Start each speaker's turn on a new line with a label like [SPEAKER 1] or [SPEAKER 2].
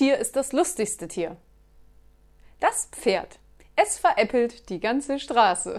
[SPEAKER 1] Tier ist das lustigste Tier? Das Pferd. Es veräppelt die ganze Straße.